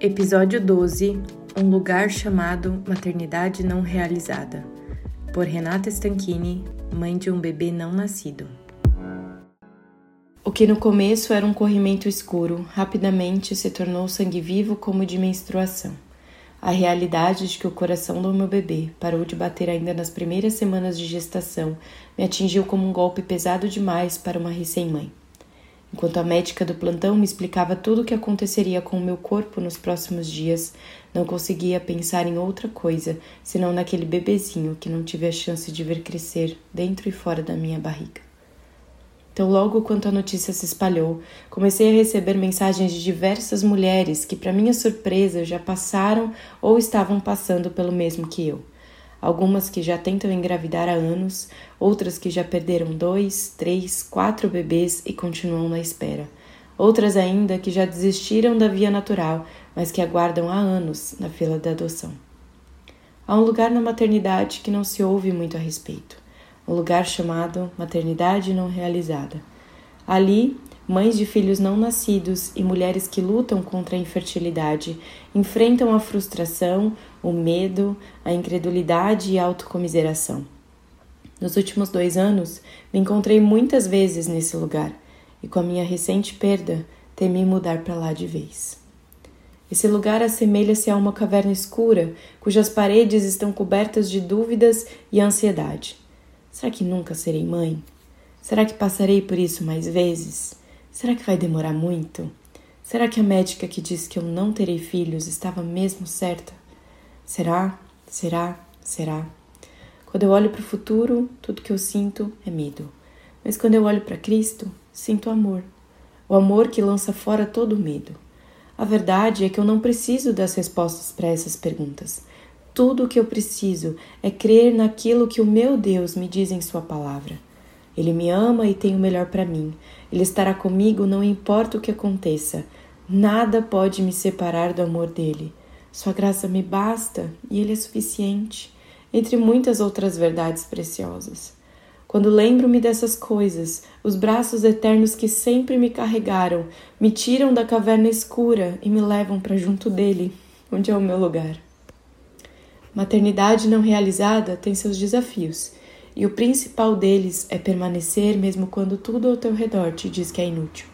Episódio 12 Um lugar chamado Maternidade Não Realizada, por Renata Stanchini, mãe de um bebê não nascido. O que no começo era um corrimento escuro, rapidamente se tornou sangue vivo como de menstruação. A realidade de que o coração do meu bebê parou de bater ainda nas primeiras semanas de gestação me atingiu como um golpe pesado demais para uma recém-mãe. Enquanto a médica do plantão me explicava tudo o que aconteceria com o meu corpo nos próximos dias, não conseguia pensar em outra coisa senão naquele bebezinho que não tive a chance de ver crescer dentro e fora da minha barriga. Então, logo quanto a notícia se espalhou, comecei a receber mensagens de diversas mulheres que, para minha surpresa, já passaram ou estavam passando pelo mesmo que eu. Algumas que já tentam engravidar há anos, outras que já perderam dois, três, quatro bebês e continuam na espera. Outras ainda que já desistiram da via natural, mas que aguardam há anos na fila da adoção. Há um lugar na maternidade que não se ouve muito a respeito um lugar chamado Maternidade Não Realizada. Ali, mães de filhos não nascidos e mulheres que lutam contra a infertilidade enfrentam a frustração, o medo, a incredulidade e a autocomiseração. Nos últimos dois anos, me encontrei muitas vezes nesse lugar e, com a minha recente perda, temi mudar para lá de vez. Esse lugar assemelha-se a uma caverna escura cujas paredes estão cobertas de dúvidas e ansiedade. Será que nunca serei mãe? Será que passarei por isso mais vezes? Será que vai demorar muito? Será que a médica que disse que eu não terei filhos estava mesmo certa? Será? Será? Será? Quando eu olho para o futuro, tudo que eu sinto é medo. Mas quando eu olho para Cristo, sinto amor. O amor que lança fora todo o medo. A verdade é que eu não preciso das respostas para essas perguntas. Tudo o que eu preciso é crer naquilo que o meu Deus me diz em Sua palavra. Ele me ama e tem o melhor para mim. Ele estará comigo, não importa o que aconteça. Nada pode me separar do amor dele. Sua graça me basta e ele é suficiente, entre muitas outras verdades preciosas. Quando lembro-me dessas coisas, os braços eternos que sempre me carregaram me tiram da caverna escura e me levam para junto dele, onde é o meu lugar. Maternidade não realizada tem seus desafios, e o principal deles é permanecer mesmo quando tudo ao teu redor te diz que é inútil.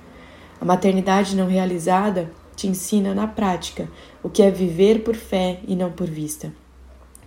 A maternidade não realizada te ensina na prática o que é viver por fé e não por vista.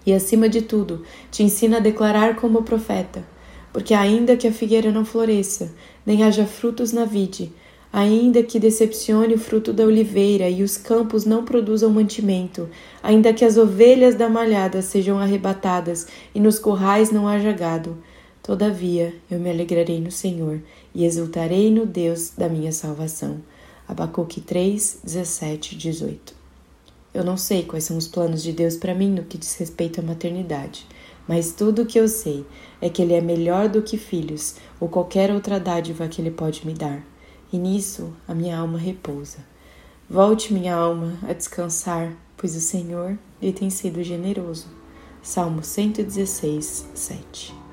E acima de tudo, te ensina a declarar como profeta, porque ainda que a figueira não floresça, nem haja frutos na vide, Ainda que decepcione o fruto da oliveira e os campos não produzam mantimento, ainda que as ovelhas da malhada sejam arrebatadas e nos currais não haja gado, todavia eu me alegrarei no Senhor e exultarei no Deus da minha salvação. Abacuque 3, 17, 18. Eu não sei quais são os planos de Deus para mim no que diz respeito à maternidade, mas tudo o que eu sei é que Ele é melhor do que filhos ou qualquer outra dádiva que Ele pode me dar e nisso a minha alma repousa. Volte, minha alma, a descansar, pois o Senhor lhe tem sido generoso. Salmo 116, 7